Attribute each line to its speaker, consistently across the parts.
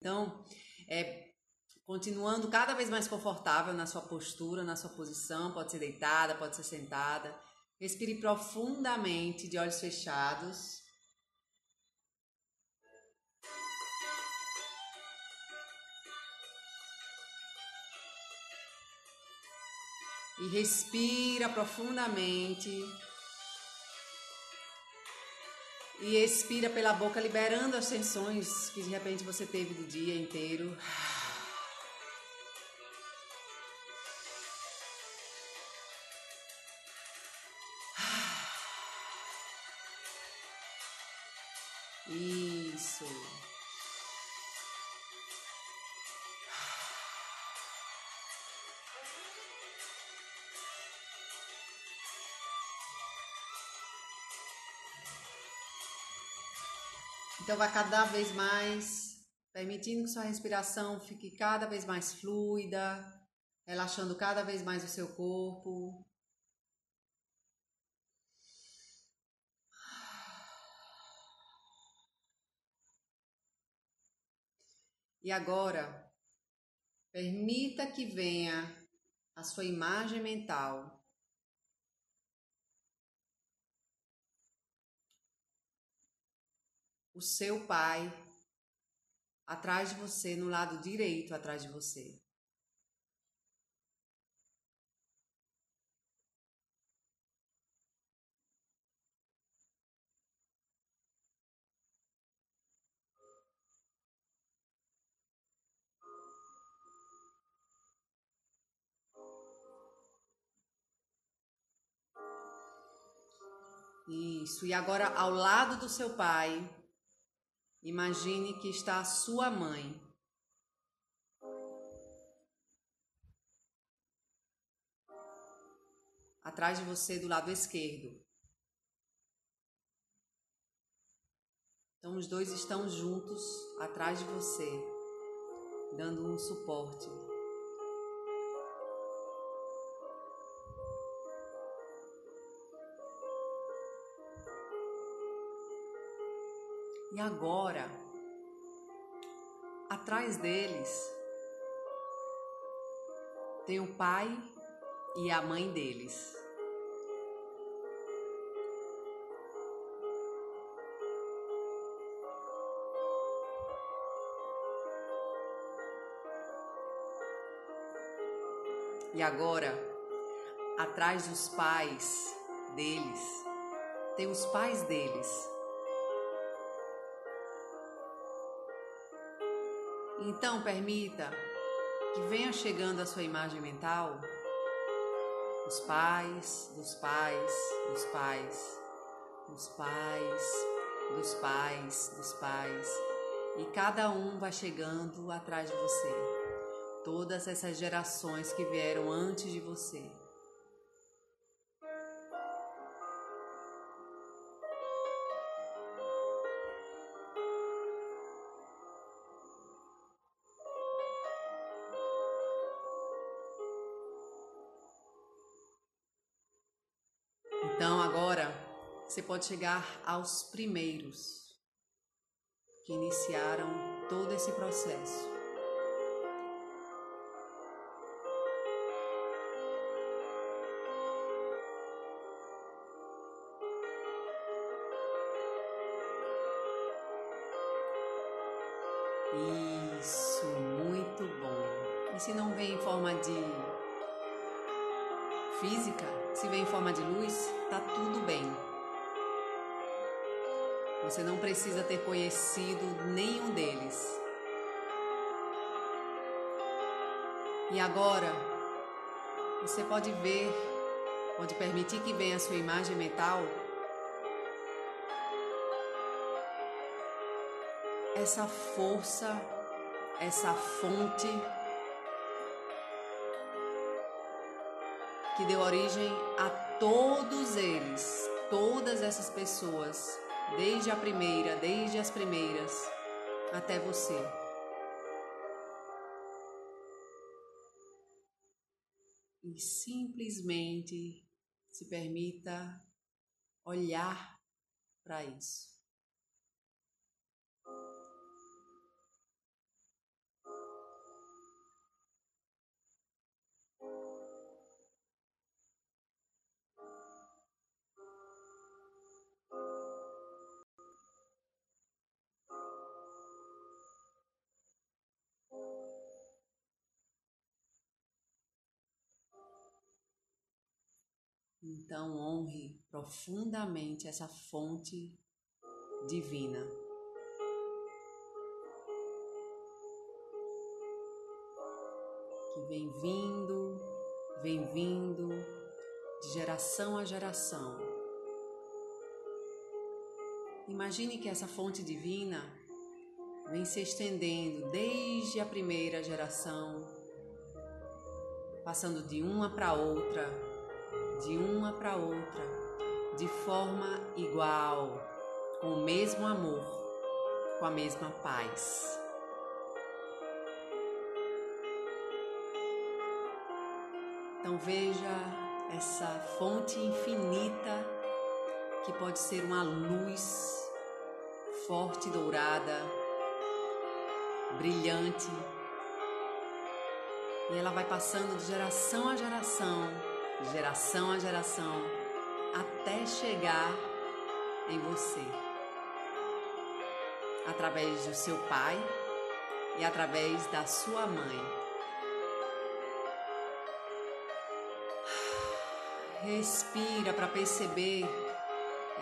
Speaker 1: Então, é, continuando cada vez mais confortável na sua postura, na sua posição, pode ser deitada, pode ser sentada. Respire profundamente de olhos fechados. E respira profundamente. E expira pela boca, liberando as tensões que de repente você teve do dia inteiro. Então vai cada vez mais permitindo que sua respiração fique cada vez mais fluida, relaxando cada vez mais o seu corpo. E agora, permita que venha a sua imagem mental o seu pai atrás de você, no lado direito atrás de você. Isso, e agora ao lado do seu pai, Imagine que está a sua mãe. Atrás de você, do lado esquerdo. Então, os dois estão juntos atrás de você, dando um suporte. E agora, atrás deles, tem o pai e a mãe deles. E agora, atrás dos pais deles, tem os pais deles. Então, permita que venha chegando a sua imagem mental os pais, dos pais, dos pais, dos pais, dos pais, dos pais, e cada um vai chegando atrás de você. Todas essas gerações que vieram antes de você. Você pode chegar aos primeiros que iniciaram todo esse processo. Isso, muito bom. E se não vem em forma de física, se vem em forma de luz, tá tudo bem. Você não precisa ter conhecido nenhum deles. E agora, você pode ver, pode permitir que venha a sua imagem mental essa força, essa fonte que deu origem a todos eles, todas essas pessoas, desde a primeira, desde as primeiras, até você. E simplesmente se permita olhar para isso. Então honre profundamente essa fonte divina. Que vem vindo, vem vindo de geração a geração. Imagine que essa fonte divina vem se estendendo desde a primeira geração, passando de uma para outra, de uma para outra, de forma igual, com o mesmo amor, com a mesma paz. Então veja essa fonte infinita que pode ser uma luz forte, dourada, brilhante. E ela vai passando de geração a geração, geração a geração, até chegar em você. Através do seu pai e através da sua mãe. Respira para perceber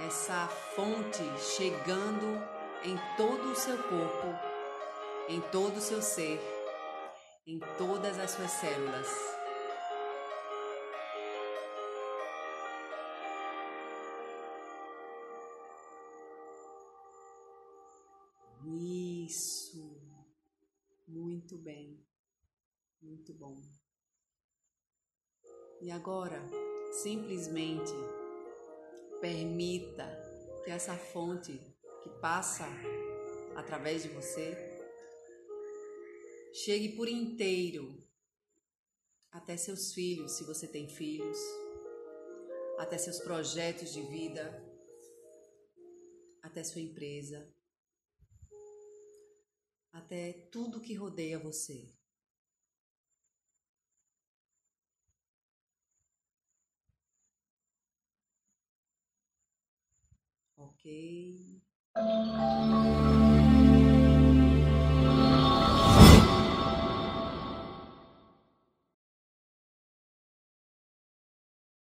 Speaker 1: essa fonte chegando em todo o seu corpo, em todo o seu ser, em todas as suas células. Isso, muito bem, muito bom. E agora, Simplesmente permita que essa fonte que passa através de você chegue por inteiro até seus filhos, se você tem filhos, até seus projetos de vida, até sua empresa, até tudo que rodeia você. Ok.